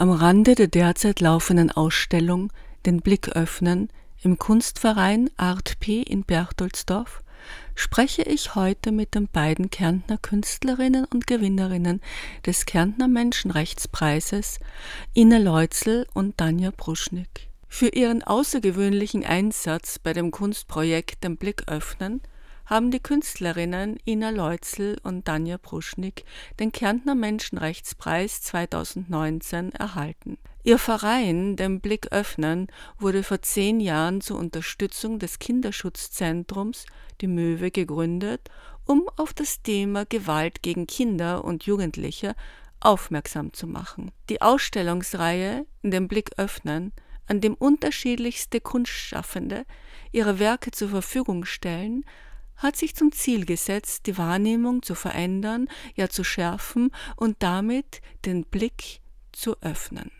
am Rande der derzeit laufenden Ausstellung Den Blick öffnen im Kunstverein Art P in Berchtoldsdorf spreche ich heute mit den beiden Kärntner Künstlerinnen und Gewinnerinnen des Kärntner Menschenrechtspreises, Ine Leutzel und Danja Bruschnik. Für ihren außergewöhnlichen Einsatz bei dem Kunstprojekt Den Blick öffnen haben die Künstlerinnen Ina Leutzel und Danja Bruschnik den Kärntner Menschenrechtspreis 2019 erhalten. Ihr Verein, den Blick öffnen, wurde vor zehn Jahren zur Unterstützung des Kinderschutzzentrums Die Möwe gegründet, um auf das Thema Gewalt gegen Kinder und Jugendliche aufmerksam zu machen. Die Ausstellungsreihe Den Blick öffnen, an dem unterschiedlichste Kunstschaffende ihre Werke zur Verfügung stellen, hat sich zum Ziel gesetzt, die Wahrnehmung zu verändern, ja zu schärfen und damit den Blick zu öffnen.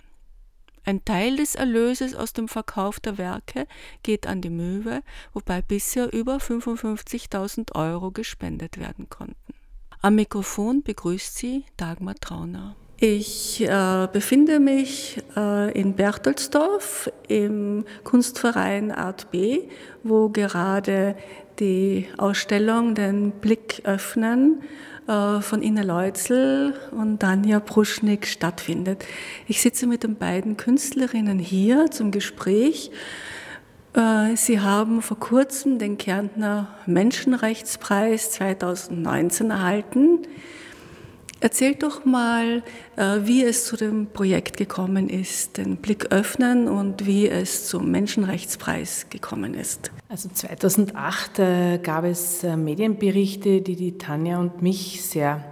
Ein Teil des Erlöses aus dem Verkauf der Werke geht an die Möwe, wobei bisher über 55.000 Euro gespendet werden konnten. Am Mikrofon begrüßt sie Dagmar Trauner. Ich äh, befinde mich äh, in Berchtoldsdorf im Kunstverein Art B, wo gerade die Ausstellung Den Blick öffnen äh, von Ina Leutzel und Danja Bruschnik stattfindet. Ich sitze mit den beiden Künstlerinnen hier zum Gespräch. Äh, sie haben vor kurzem den Kärntner Menschenrechtspreis 2019 erhalten. Erzählt doch mal, äh, wie es zu dem Projekt gekommen ist, den Blick öffnen und wie es zum Menschenrechtspreis gekommen ist. Also 2008 äh, gab es äh, Medienberichte, die die Tanja und mich sehr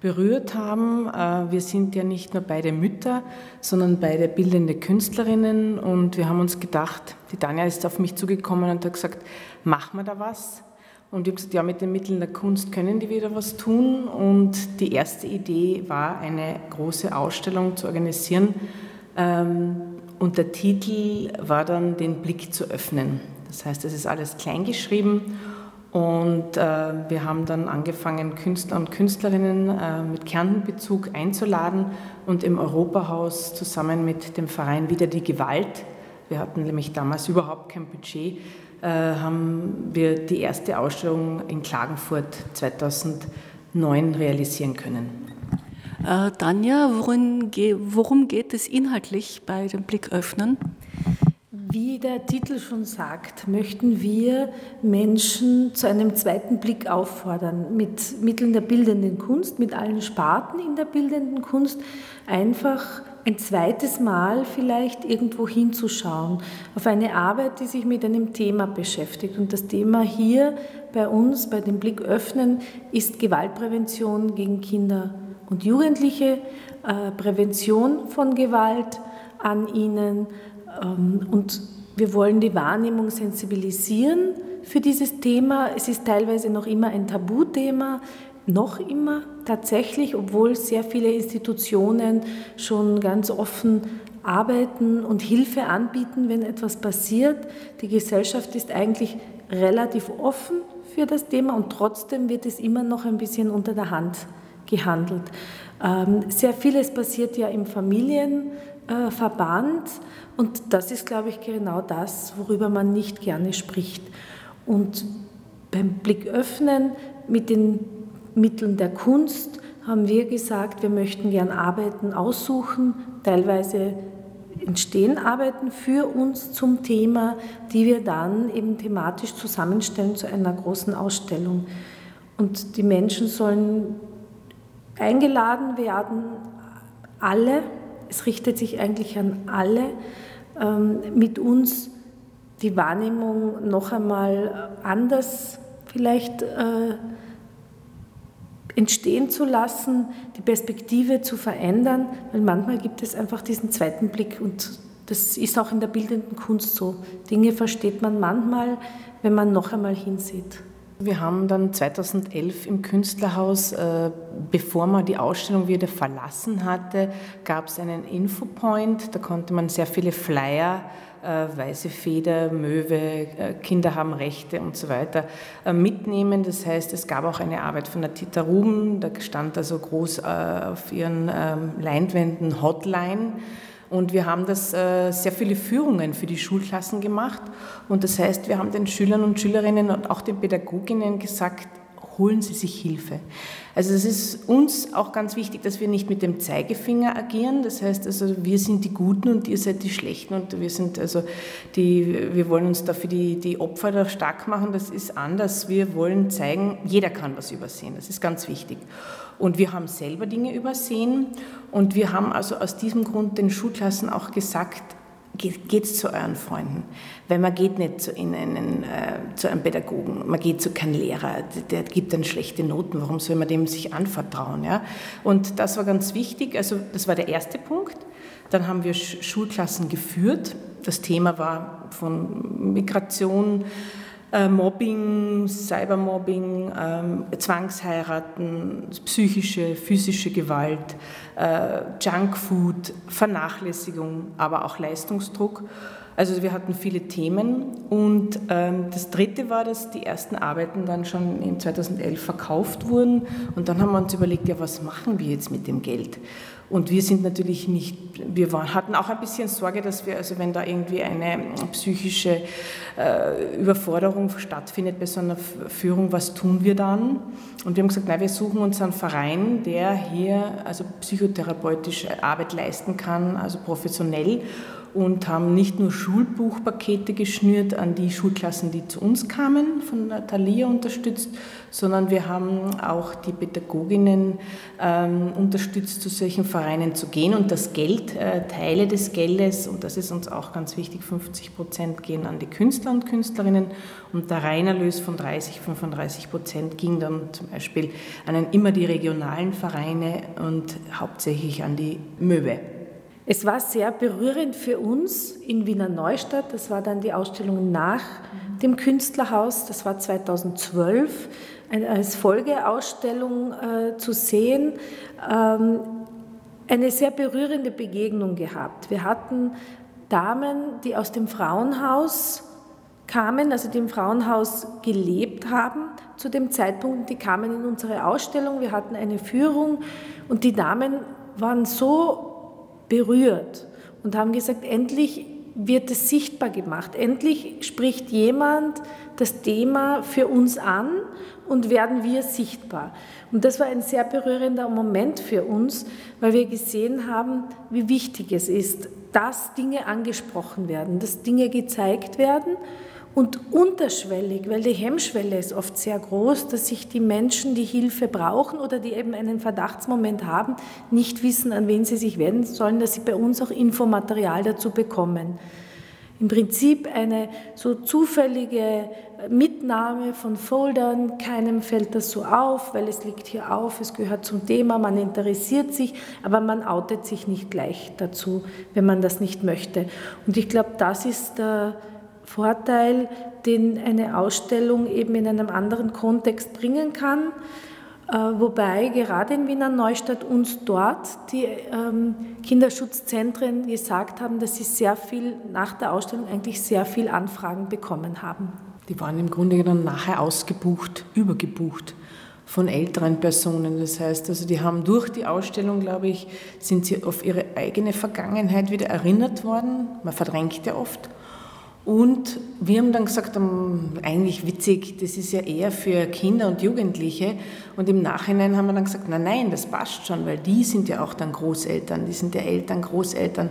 berührt haben. Wir sind ja nicht nur beide Mütter, sondern beide bildende Künstlerinnen und wir haben uns gedacht, die Tanja ist auf mich zugekommen und hat gesagt, machen wir da was? Und ich habe gesagt, ja, mit den Mitteln der Kunst können die wieder was tun. Und die erste Idee war, eine große Ausstellung zu organisieren. Ähm, und der Titel war dann, den Blick zu öffnen. Das heißt, es ist alles kleingeschrieben. Und äh, wir haben dann angefangen, Künstler und Künstlerinnen äh, mit Kärntenbezug einzuladen und im Europahaus zusammen mit dem Verein Wieder die Gewalt, wir hatten nämlich damals überhaupt kein Budget, haben wir die erste Ausstellung in Klagenfurt 2009 realisieren können. Äh, Tanja, worin, worum geht es inhaltlich bei dem Blicköffnen? Wie der Titel schon sagt, möchten wir Menschen zu einem zweiten Blick auffordern, mit Mitteln der bildenden Kunst, mit allen Sparten in der bildenden Kunst, einfach ein zweites Mal vielleicht irgendwo hinzuschauen, auf eine Arbeit, die sich mit einem Thema beschäftigt. Und das Thema hier bei uns, bei dem Blick öffnen, ist Gewaltprävention gegen Kinder und Jugendliche, äh, Prävention von Gewalt an ihnen. Ähm, und wir wollen die Wahrnehmung sensibilisieren für dieses Thema. Es ist teilweise noch immer ein Tabuthema noch immer tatsächlich, obwohl sehr viele Institutionen schon ganz offen arbeiten und Hilfe anbieten, wenn etwas passiert. Die Gesellschaft ist eigentlich relativ offen für das Thema und trotzdem wird es immer noch ein bisschen unter der Hand gehandelt. Ähm, sehr vieles passiert ja im Familienverband und das ist, glaube ich, genau das, worüber man nicht gerne spricht. Und beim Blick öffnen mit den Mitteln der Kunst haben wir gesagt, wir möchten gern Arbeiten aussuchen, teilweise entstehen Arbeiten für uns zum Thema, die wir dann eben thematisch zusammenstellen zu einer großen Ausstellung. Und die Menschen sollen eingeladen werden, alle, es richtet sich eigentlich an alle, ähm, mit uns die Wahrnehmung noch einmal anders vielleicht äh, entstehen zu lassen, die Perspektive zu verändern, weil manchmal gibt es einfach diesen zweiten Blick und Das ist auch in der bildenden Kunst so. Dinge versteht man manchmal, wenn man noch einmal hinsieht. Wir haben dann 2011 im Künstlerhaus, äh, bevor man die Ausstellung wieder verlassen hatte, gab es einen Infopoint. Da konnte man sehr viele Flyer, weiße Feder, Möwe, äh, Kinder haben Rechte und so weiter mitnehmen. Das heißt, es gab auch eine Arbeit von der Tita Ruben. Da stand also groß auf ihren ähm, Leinwänden Hotline. Und wir haben das äh, sehr viele Führungen für die Schulklassen gemacht. Und das heißt, wir haben den Schülern und Schülerinnen und auch den Pädagoginnen gesagt, holen Sie sich Hilfe. Also es ist uns auch ganz wichtig, dass wir nicht mit dem Zeigefinger agieren. Das heißt also, wir sind die Guten und ihr seid die Schlechten und wir sind also die, wir wollen uns dafür die, die Opfer da stark machen. Das ist anders. Wir wollen zeigen, jeder kann was übersehen. Das ist ganz wichtig. Und wir haben selber Dinge übersehen und wir haben also aus diesem Grund den Schulklassen auch gesagt, geht zu euren Freunden. Weil man geht nicht zu, in einen, äh, zu einem Pädagogen, man geht zu keinem Lehrer, der gibt dann schlechte Noten, warum soll man dem sich anvertrauen? Ja? Und das war ganz wichtig, also das war der erste Punkt. Dann haben wir Schulklassen geführt. Das Thema war von Migration, äh, Mobbing, Cybermobbing, ähm, Zwangsheiraten, psychische, physische Gewalt, äh, Junkfood, Vernachlässigung, aber auch Leistungsdruck. Also wir hatten viele Themen und ähm, das Dritte war, dass die ersten Arbeiten dann schon in 2011 verkauft wurden und dann haben wir uns überlegt, ja was machen wir jetzt mit dem Geld? Und wir sind natürlich nicht, wir waren, hatten auch ein bisschen Sorge, dass wir, also wenn da irgendwie eine psychische äh, Überforderung stattfindet bei so einer Führung, was tun wir dann? Und wir haben gesagt, nein, wir suchen uns einen Verein, der hier also psychotherapeutische Arbeit leisten kann, also professionell und haben nicht nur Schulbuchpakete geschnürt an die Schulklassen, die zu uns kamen, von Thalia unterstützt, sondern wir haben auch die Pädagoginnen ähm, unterstützt, zu solchen Vereinen zu gehen und das Geld, äh, Teile des Geldes, und das ist uns auch ganz wichtig, 50 Prozent gehen an die Künstler und Künstlerinnen und der Reinerlös von 30, 35 Prozent ging dann zum Beispiel an immer die regionalen Vereine und hauptsächlich an die Möwe. Es war sehr berührend für uns in Wiener Neustadt. Das war dann die Ausstellung nach dem Künstlerhaus. Das war 2012 als Folgeausstellung äh, zu sehen. Ähm, eine sehr berührende Begegnung gehabt. Wir hatten Damen, die aus dem Frauenhaus kamen, also die im Frauenhaus gelebt haben zu dem Zeitpunkt, die kamen in unsere Ausstellung, wir hatten eine Führung und die Damen waren so berührt und haben gesagt, endlich wird es sichtbar gemacht. Endlich spricht jemand das Thema für uns an und werden wir sichtbar. Und das war ein sehr berührender Moment für uns, weil wir gesehen haben, wie wichtig es ist, dass Dinge angesprochen werden, dass Dinge gezeigt werden und unterschwellig, weil die Hemmschwelle ist oft sehr groß, dass sich die Menschen, die Hilfe brauchen oder die eben einen Verdachtsmoment haben, nicht wissen, an wen sie sich wenden sollen, dass sie bei uns auch Infomaterial dazu bekommen. Im Prinzip eine so zufällige Mitnahme von Foldern, keinem fällt das so auf, weil es liegt hier auf, es gehört zum Thema, man interessiert sich, aber man outet sich nicht gleich dazu, wenn man das nicht möchte. Und ich glaube, das ist der Vorteil, den eine Ausstellung eben in einem anderen Kontext bringen kann. Äh, wobei gerade in Wiener Neustadt uns dort die ähm, Kinderschutzzentren gesagt haben, dass sie sehr viel nach der Ausstellung eigentlich sehr viel Anfragen bekommen haben. Die waren im Grunde genommen nachher ausgebucht, übergebucht von älteren Personen. Das heißt, also die haben durch die Ausstellung, glaube ich, sind sie auf ihre eigene Vergangenheit wieder erinnert worden. Man verdrängt ja oft. Und wir haben dann gesagt, eigentlich witzig, das ist ja eher für Kinder und Jugendliche. Und im Nachhinein haben wir dann gesagt, nein, nein, das passt schon, weil die sind ja auch dann Großeltern, die sind ja Eltern, Großeltern,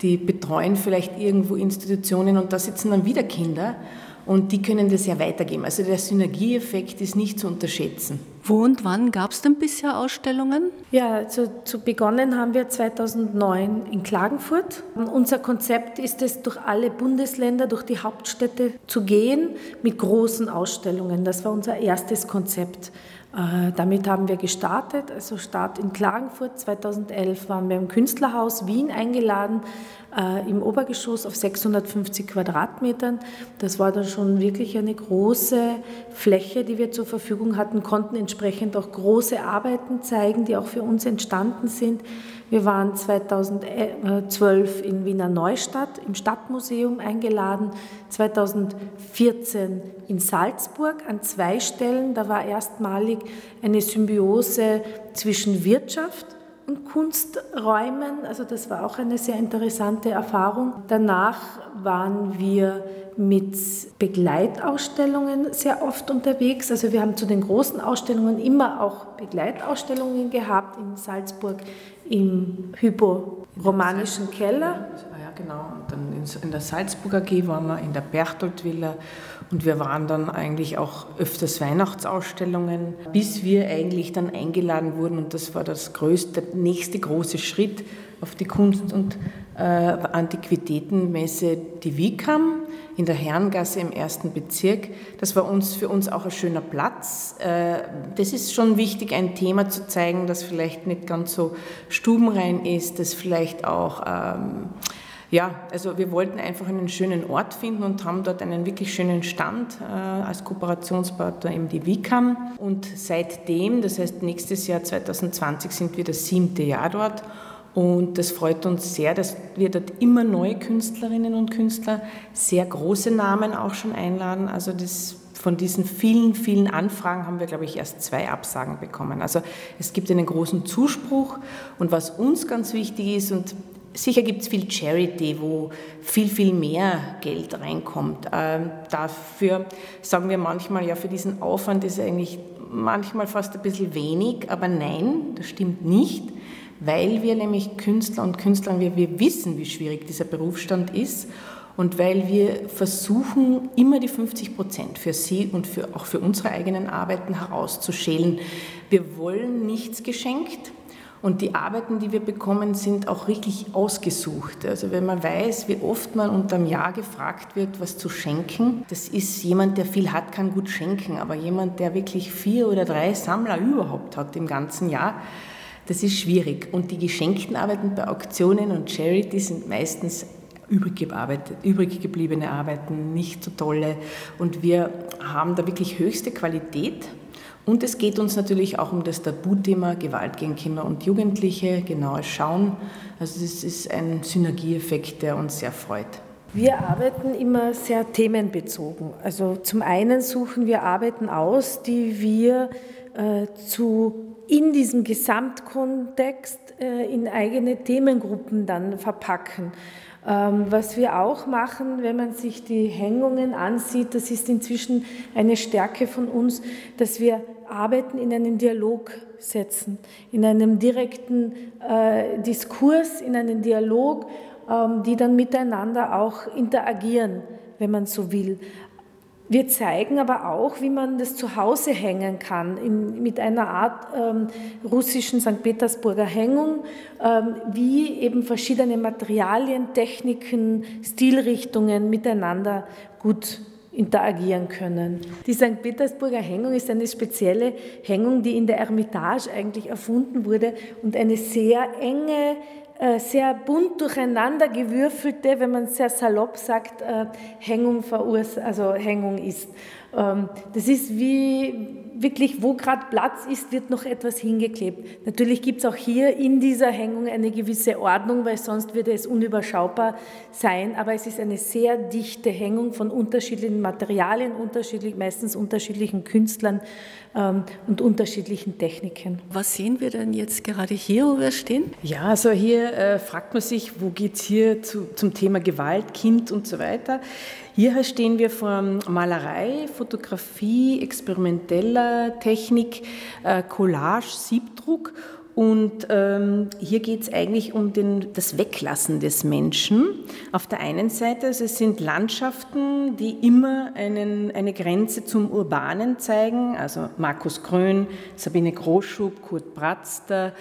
die betreuen vielleicht irgendwo Institutionen und da sitzen dann wieder Kinder und die können das ja weitergeben. Also der Synergieeffekt ist nicht zu unterschätzen. Wo und wann gab es denn bisher Ausstellungen? Ja, also zu begonnen haben wir 2009 in Klagenfurt. Unser Konzept ist es, durch alle Bundesländer, durch die Hauptstädte zu gehen mit großen Ausstellungen. Das war unser erstes Konzept. Äh, damit haben wir gestartet, also Start in Klagenfurt. 2011 waren wir im Künstlerhaus Wien eingeladen, äh, im Obergeschoss auf 650 Quadratmetern. Das war dann schon wirklich eine große Fläche, die wir zur Verfügung hatten, konnten entsprechend auch große Arbeiten zeigen, die auch für uns entstanden sind. Wir waren 2012 in Wiener Neustadt im Stadtmuseum eingeladen, 2014 in Salzburg an zwei Stellen. Da war erstmalig eine Symbiose zwischen Wirtschaft und Kunsträumen. Also das war auch eine sehr interessante Erfahrung. Danach waren wir mit Begleitausstellungen sehr oft unterwegs. Also wir haben zu den großen Ausstellungen immer auch Begleitausstellungen gehabt in Salzburg im Hypo-romanischen Keller. Ja, genau. Und dann in der Salzburger AG waren wir in der Berchtold-Villa und wir waren dann eigentlich auch öfters Weihnachtsausstellungen, bis wir eigentlich dann eingeladen wurden und das war das größte, der nächste große Schritt auf die Kunst- und äh, Antiquitätenmesse, die WICAM in der Herrengasse im ersten Bezirk. Das war uns, für uns auch ein schöner Platz. Äh, das ist schon wichtig, ein Thema zu zeigen, das vielleicht nicht ganz so stubenrein ist, das vielleicht auch, ähm, ja, also wir wollten einfach einen schönen Ort finden und haben dort einen wirklich schönen Stand äh, als Kooperationspartner eben die WICAM. Und seitdem, das heißt nächstes Jahr 2020, sind wir das siebte Jahr dort und das freut uns sehr, dass wir dort immer neue Künstlerinnen und Künstler, sehr große Namen auch schon einladen. Also das, von diesen vielen, vielen Anfragen haben wir, glaube ich, erst zwei Absagen bekommen. Also es gibt einen großen Zuspruch. Und was uns ganz wichtig ist, und sicher gibt es viel Charity, wo viel, viel mehr Geld reinkommt. Ähm, dafür sagen wir manchmal, ja, für diesen Aufwand ist eigentlich manchmal fast ein bisschen wenig, aber nein, das stimmt nicht weil wir nämlich Künstler und Künstlerinnen, wir, wir wissen, wie schwierig dieser Berufsstand ist und weil wir versuchen, immer die 50 Prozent für Sie und für, auch für unsere eigenen Arbeiten herauszuschälen. Wir wollen nichts geschenkt. Und die Arbeiten, die wir bekommen, sind auch richtig ausgesucht. Also wenn man weiß, wie oft man unterm Jahr gefragt wird, was zu schenken, das ist jemand, der viel hat, kann gut schenken. Aber jemand, der wirklich vier oder drei Sammler überhaupt hat im ganzen Jahr, das ist schwierig. Und die geschenkten Arbeiten bei Auktionen und Charity sind meistens übrig, übrig gebliebene Arbeiten, nicht so tolle. Und wir haben da wirklich höchste Qualität. Und es geht uns natürlich auch um das Tabuthema Gewalt gegen Kinder und Jugendliche, genaues Schauen. Also es ist ein Synergieeffekt, der uns sehr freut. Wir arbeiten immer sehr themenbezogen. Also zum einen suchen wir Arbeiten aus, die wir äh, zu in diesem Gesamtkontext äh, in eigene Themengruppen dann verpacken. Ähm, was wir auch machen, wenn man sich die Hängungen ansieht, das ist inzwischen eine Stärke von uns, dass wir Arbeiten in einen Dialog setzen, in einem direkten äh, Diskurs, in einen Dialog, ähm, die dann miteinander auch interagieren, wenn man so will. Wir zeigen aber auch, wie man das zu Hause hängen kann, in, mit einer Art ähm, russischen St. Petersburger Hängung, ähm, wie eben verschiedene Materialien, Techniken, Stilrichtungen miteinander gut interagieren können. Die St. Petersburger Hängung ist eine spezielle Hängung, die in der Ermitage eigentlich erfunden wurde und eine sehr enge äh, sehr bunt durcheinander gewürfelte, wenn man sehr salopp sagt, äh, Hängung also Hängung ist. Ähm, das ist wie wirklich, wo gerade Platz ist, wird noch etwas hingeklebt. Natürlich gibt es auch hier in dieser Hängung eine gewisse Ordnung, weil sonst würde es unüberschaubar sein, aber es ist eine sehr dichte Hängung von unterschiedlichen Materialien, unterschiedlich, meistens unterschiedlichen Künstlern ähm, und unterschiedlichen Techniken. Was sehen wir denn jetzt gerade hier, wo wir stehen? Ja, also hier äh, fragt man sich, wo geht es hier zu, zum Thema Gewalt, Kind und so weiter. Hier stehen wir vor Malerei, Fotografie, experimenteller Technik, äh, Collage, Siebdruck und ähm, hier geht es eigentlich um den, das Weglassen des Menschen. Auf der einen Seite, also es sind Landschaften, die immer einen, eine Grenze zum Urbanen zeigen. Also Markus Grön, Sabine Groschub, Kurt Bratzter,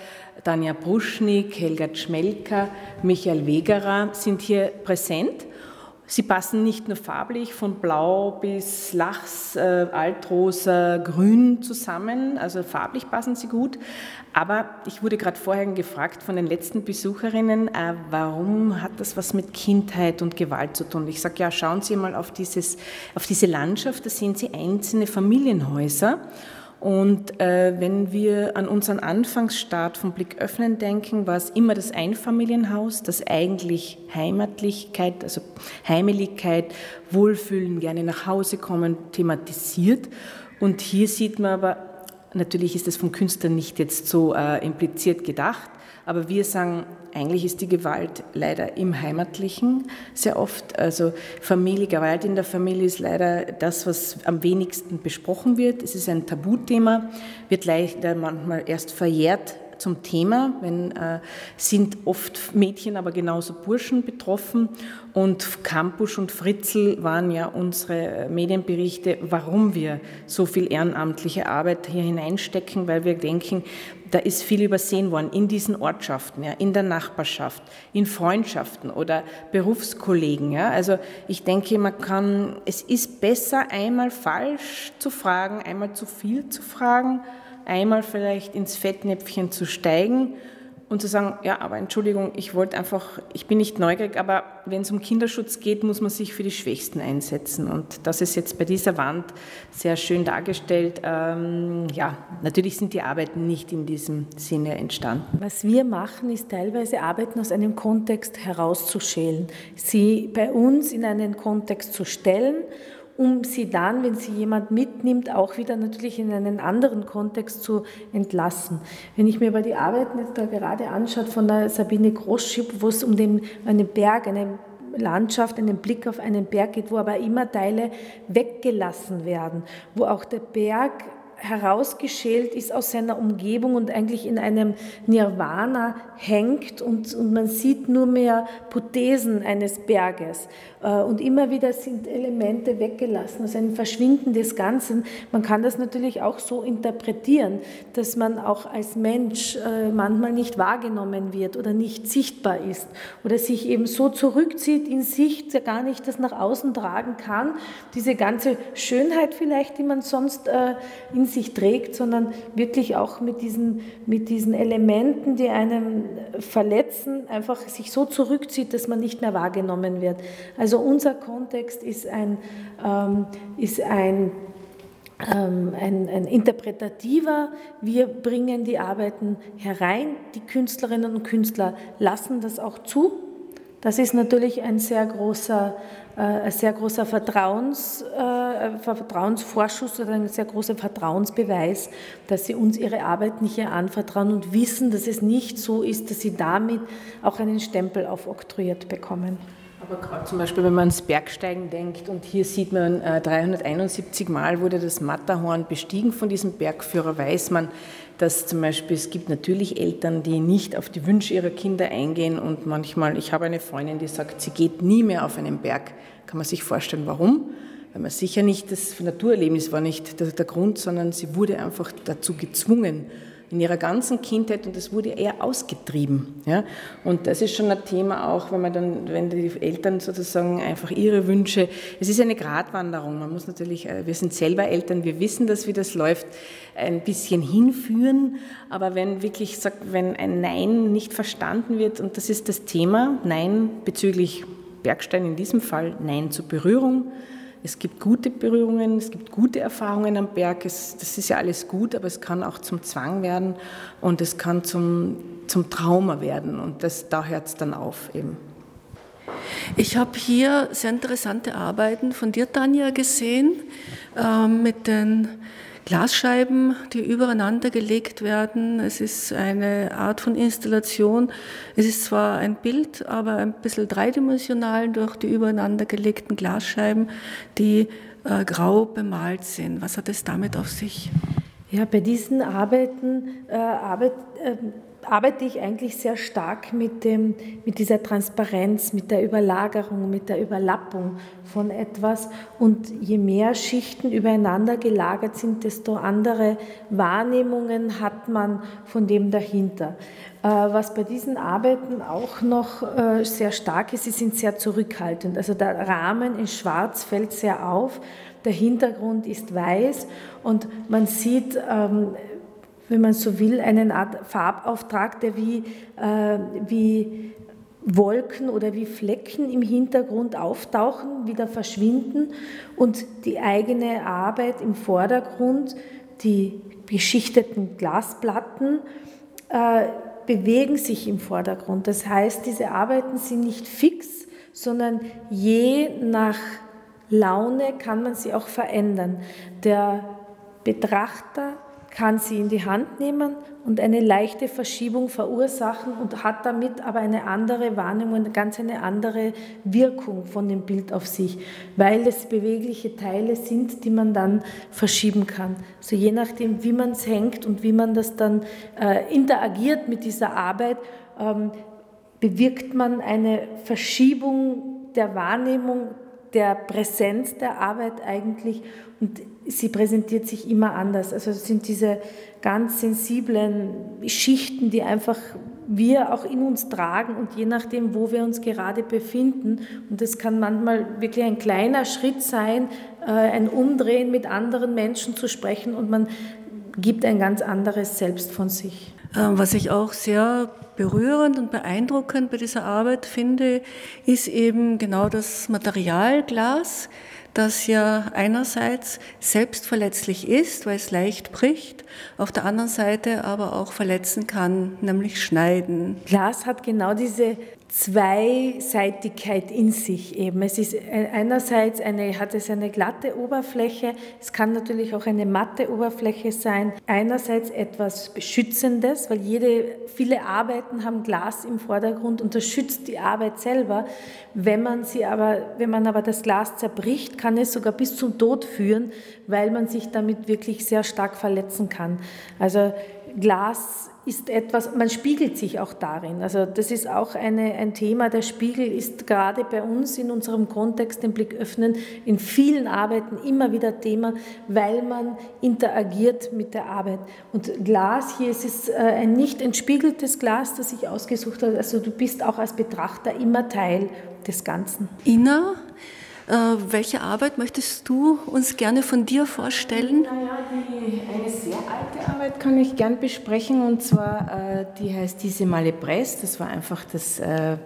Tanja Bruschnik, Helga Schmelka, Michael Wegerer sind hier präsent Sie passen nicht nur farblich von Blau bis Lachs, äh, Altrosa, Grün zusammen, also farblich passen sie gut. Aber ich wurde gerade vorher gefragt von den letzten Besucherinnen, äh, warum hat das was mit Kindheit und Gewalt zu tun? Ich sage, ja, schauen Sie mal auf, dieses, auf diese Landschaft, da sehen Sie einzelne Familienhäuser. Und äh, wenn wir an unseren Anfangsstart vom Blick öffnen denken, war es immer das Einfamilienhaus, das eigentlich Heimatlichkeit, also Heimeligkeit, Wohlfühlen, gerne nach Hause kommen, thematisiert. Und hier sieht man aber, natürlich ist das vom Künstler nicht jetzt so äh, impliziert gedacht, aber wir sagen, eigentlich ist die Gewalt leider im Heimatlichen sehr oft. Also Familie, Gewalt in der Familie ist leider das, was am wenigsten besprochen wird. Es ist ein Tabuthema, wird leider manchmal erst verjährt zum Thema, wenn äh, sind oft Mädchen, aber genauso Burschen betroffen. Und Campus und Fritzl waren ja unsere Medienberichte, warum wir so viel ehrenamtliche Arbeit hier hineinstecken, weil wir denken, da ist viel übersehen worden in diesen Ortschaften, ja, in der Nachbarschaft, in Freundschaften oder Berufskollegen. Ja. Also ich denke, man kann, es ist besser, einmal falsch zu fragen, einmal zu viel zu fragen, einmal vielleicht ins Fettnäpfchen zu steigen und zu sagen, ja, aber Entschuldigung, ich wollte einfach, ich bin nicht neugierig, aber wenn es um Kinderschutz geht, muss man sich für die Schwächsten einsetzen. Und das ist jetzt bei dieser Wand sehr schön dargestellt. Ähm, ja, natürlich sind die Arbeiten nicht in diesem Sinne entstanden. Was wir machen, ist teilweise Arbeiten aus einem Kontext herauszuschälen, sie bei uns in einen Kontext zu stellen um sie dann, wenn sie jemand mitnimmt, auch wieder natürlich in einen anderen Kontext zu entlassen. Wenn ich mir aber die Arbeiten jetzt da gerade anschaue von der Sabine Großschip, wo es um den, einen Berg, eine Landschaft, einen Blick auf einen Berg geht, wo aber immer Teile weggelassen werden, wo auch der Berg herausgeschält ist aus seiner Umgebung und eigentlich in einem Nirvana hängt und, und man sieht nur mehr Prothesen eines Berges. Äh, und immer wieder sind Elemente weggelassen, also ein Verschwinden des Ganzen. Man kann das natürlich auch so interpretieren, dass man auch als Mensch äh, manchmal nicht wahrgenommen wird oder nicht sichtbar ist oder sich eben so zurückzieht in sich, gar nicht das nach außen tragen kann. Diese ganze Schönheit vielleicht, die man sonst äh, in sich trägt, sondern wirklich auch mit diesen, mit diesen Elementen, die einen verletzen, einfach sich so zurückzieht, dass man nicht mehr wahrgenommen wird. Also unser Kontext ist ein, ähm, ist ein ähm, ein, ein, interpretativer. Wir bringen die Arbeiten herein. Die Künstlerinnen und Künstler lassen das auch zu. Das ist natürlich ein sehr großer, äh, sehr großer Vertrauens, äh, Vertrauensvorschuss oder ein sehr großer Vertrauensbeweis, dass sie uns ihre Arbeit nicht anvertrauen und wissen, dass es nicht so ist, dass sie damit auch einen Stempel aufoktroyiert bekommen. Aber gerade zum Beispiel, wenn man ans Bergsteigen denkt und hier sieht man, 371 äh, Mal wurde das Matterhorn bestiegen von diesem Bergführer, weiß man, dass zum Beispiel es gibt natürlich Eltern, die nicht auf die Wünsche ihrer Kinder eingehen und manchmal, ich habe eine Freundin, die sagt, sie geht nie mehr auf einen Berg. Kann man sich vorstellen, warum? Weil man sicher nicht, das Naturerlebnis war nicht der, der Grund, sondern sie wurde einfach dazu gezwungen in ihrer ganzen Kindheit und es wurde eher ausgetrieben. Ja? Und das ist schon ein Thema auch, wenn man dann, wenn die Eltern sozusagen einfach ihre Wünsche, es ist eine Gratwanderung, man muss natürlich, äh, wir sind selber Eltern, wir wissen das, wie das läuft, ein bisschen hinführen, aber wenn wirklich, wenn ein Nein nicht verstanden wird und das ist das Thema, Nein bezüglich Bergstein in diesem Fall, Nein zur Berührung, es gibt gute Berührungen, es gibt gute Erfahrungen am Berg. Es, das ist ja alles gut, aber es kann auch zum Zwang werden und es kann zum, zum Trauma werden. Und das, da hört es dann auf eben. Ich habe hier sehr interessante Arbeiten von dir, Tanja, gesehen äh, mit den Glasscheiben, die übereinander gelegt werden. Es ist eine Art von Installation. Es ist zwar ein Bild, aber ein bisschen dreidimensional durch die übereinander gelegten Glasscheiben, die äh, grau bemalt sind. Was hat es damit auf sich? Ja, bei diesen Arbeiten äh, arbeit, äh, arbeite ich eigentlich sehr stark mit, dem, mit dieser Transparenz, mit der Überlagerung, mit der Überlappung von etwas. Und je mehr Schichten übereinander gelagert sind, desto andere Wahrnehmungen hat man von dem dahinter. Äh, was bei diesen Arbeiten auch noch äh, sehr stark ist, sie sind sehr zurückhaltend. Also der Rahmen in Schwarz fällt sehr auf, der Hintergrund ist weiß und man sieht ähm, wenn man so will, einen Art Farbauftrag, der wie, äh, wie Wolken oder wie Flecken im Hintergrund auftauchen, wieder verschwinden und die eigene Arbeit im Vordergrund, die beschichteten Glasplatten, äh, bewegen sich im Vordergrund. Das heißt, diese Arbeiten sind nicht fix, sondern je nach Laune kann man sie auch verändern. Der Betrachter kann sie in die Hand nehmen und eine leichte Verschiebung verursachen und hat damit aber eine andere Wahrnehmung, eine ganz eine andere Wirkung von dem Bild auf sich, weil es bewegliche Teile sind, die man dann verschieben kann. So je nachdem, wie man es hängt und wie man das dann äh, interagiert mit dieser Arbeit, ähm, bewirkt man eine Verschiebung der Wahrnehmung der Präsenz der Arbeit eigentlich und sie präsentiert sich immer anders. Also es sind diese ganz sensiblen Schichten, die einfach wir auch in uns tragen und je nachdem, wo wir uns gerade befinden. Und das kann manchmal wirklich ein kleiner Schritt sein, äh, ein Umdrehen mit anderen Menschen zu sprechen und man gibt ein ganz anderes Selbst von sich. Ähm, was ich auch sehr berührend und beeindruckend bei dieser Arbeit finde, ist eben genau das Materialglas, das ja einerseits selbstverletzlich ist, weil es leicht bricht, auf der anderen Seite aber auch verletzen kann, nämlich schneiden. Glas hat genau diese Zweiseitigkeit in sich eben. Es ist einerseits eine, hat es eine glatte Oberfläche, es kann natürlich auch eine matte Oberfläche sein. Einerseits etwas Beschützendes, weil jede, viele Arbeiten haben Glas im Vordergrund und das schützt die Arbeit selber. Wenn man sie aber, wenn man aber das Glas zerbricht, kann es sogar bis zum Tod führen, weil man sich damit wirklich sehr stark verletzen kann. Also Glas ist etwas, man spiegelt sich auch darin. Also das ist auch eine, ein Thema. Der Spiegel ist gerade bei uns in unserem Kontext, den Blick öffnen, in vielen Arbeiten immer wieder Thema, weil man interagiert mit der Arbeit. Und Glas hier, es ist äh, ein nicht entspiegeltes Glas, das ich ausgesucht habe. Also du bist auch als Betrachter immer Teil des Ganzen. Äh, welche Arbeit möchtest du uns gerne von dir vorstellen? Naja, eine sehr alte Arbeit kann ich gern besprechen und zwar, äh, die heißt Diese Male Press. Das war einfach das, äh,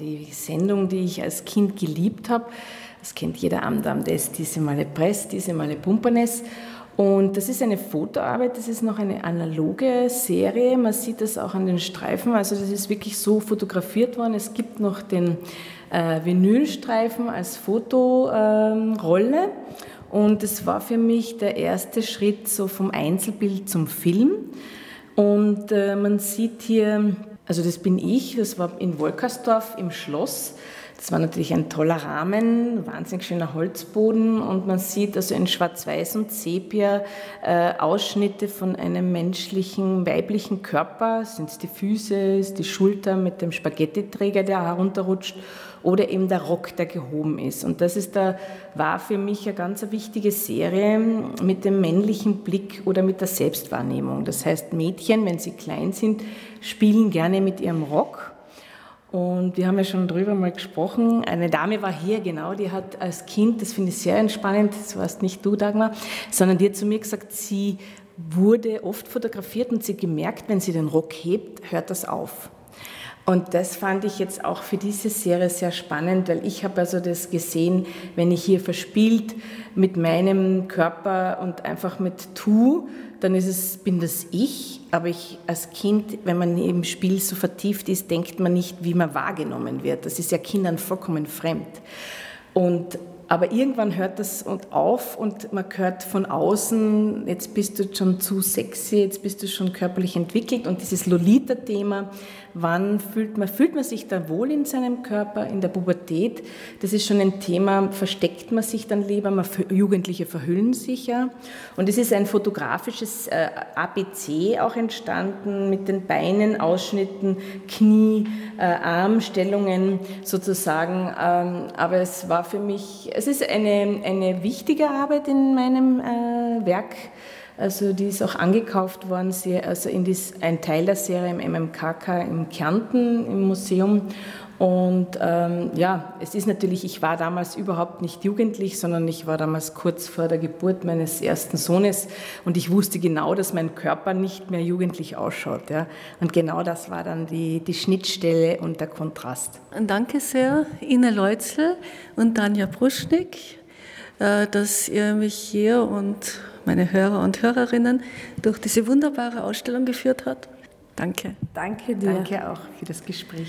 die Sendung, die ich als Kind geliebt habe. Das kennt jeder am des Diese Male Press, Diese Male Pumpernes. Und das ist eine Fotoarbeit, das ist noch eine analoge Serie. Man sieht das auch an den Streifen. Also das ist wirklich so fotografiert worden. Es gibt noch den äh, Vinylstreifen als Fotorolle. Und es war für mich der erste Schritt so vom Einzelbild zum Film. Und äh, man sieht hier, also das bin ich, das war in Wolkersdorf im Schloss. Das war natürlich ein toller Rahmen, wahnsinnig schöner Holzboden und man sieht also in Schwarz-Weiß und Sepia äh, Ausschnitte von einem menschlichen, weiblichen Körper. Sind es die Füße, ist die Schulter mit dem Spaghettiträger, der herunterrutscht oder eben der Rock, der gehoben ist. Und das ist da, war für mich eine ganz wichtige Serie mit dem männlichen Blick oder mit der Selbstwahrnehmung. Das heißt, Mädchen, wenn sie klein sind, spielen gerne mit ihrem Rock. Und wir haben ja schon drüber mal gesprochen. Eine Dame war hier, genau, die hat als Kind, das finde ich sehr entspannend, das warst nicht du, Dagmar, sondern die hat zu mir gesagt, sie wurde oft fotografiert und sie gemerkt, wenn sie den Rock hebt, hört das auf. Und das fand ich jetzt auch für diese Serie sehr spannend, weil ich habe also das gesehen, wenn ich hier verspielt mit meinem Körper und einfach mit tu, dann ist es, bin das ich, aber ich als Kind, wenn man im Spiel so vertieft ist, denkt man nicht, wie man wahrgenommen wird. Das ist ja Kindern vollkommen fremd. Und aber irgendwann hört das auf und man hört von außen, jetzt bist du schon zu sexy, jetzt bist du schon körperlich entwickelt. Und dieses Lolita-Thema, wann fühlt man, fühlt man sich da wohl in seinem Körper, in der Pubertät, das ist schon ein Thema, versteckt man sich dann lieber, man, Jugendliche verhüllen sich ja. Und es ist ein fotografisches äh, ABC auch entstanden mit den Beinen, Ausschnitten, Knie, äh, Armstellungen sozusagen, ähm, aber es war für mich, es ist eine, eine wichtige Arbeit in meinem äh, Werk. Also die ist auch angekauft worden, also in dies, ein Teil der Serie im MMKK in Kärnten im Museum. Und ähm, ja, es ist natürlich, ich war damals überhaupt nicht jugendlich, sondern ich war damals kurz vor der Geburt meines ersten Sohnes und ich wusste genau, dass mein Körper nicht mehr jugendlich ausschaut. Ja. Und genau das war dann die, die Schnittstelle und der Kontrast. Danke sehr, Ina Leutzel und Tanja Bruschnik, äh, dass ihr mich hier und meine Hörer und Hörerinnen durch diese wunderbare Ausstellung geführt habt. Danke. Danke dir. Danke auch für das Gespräch.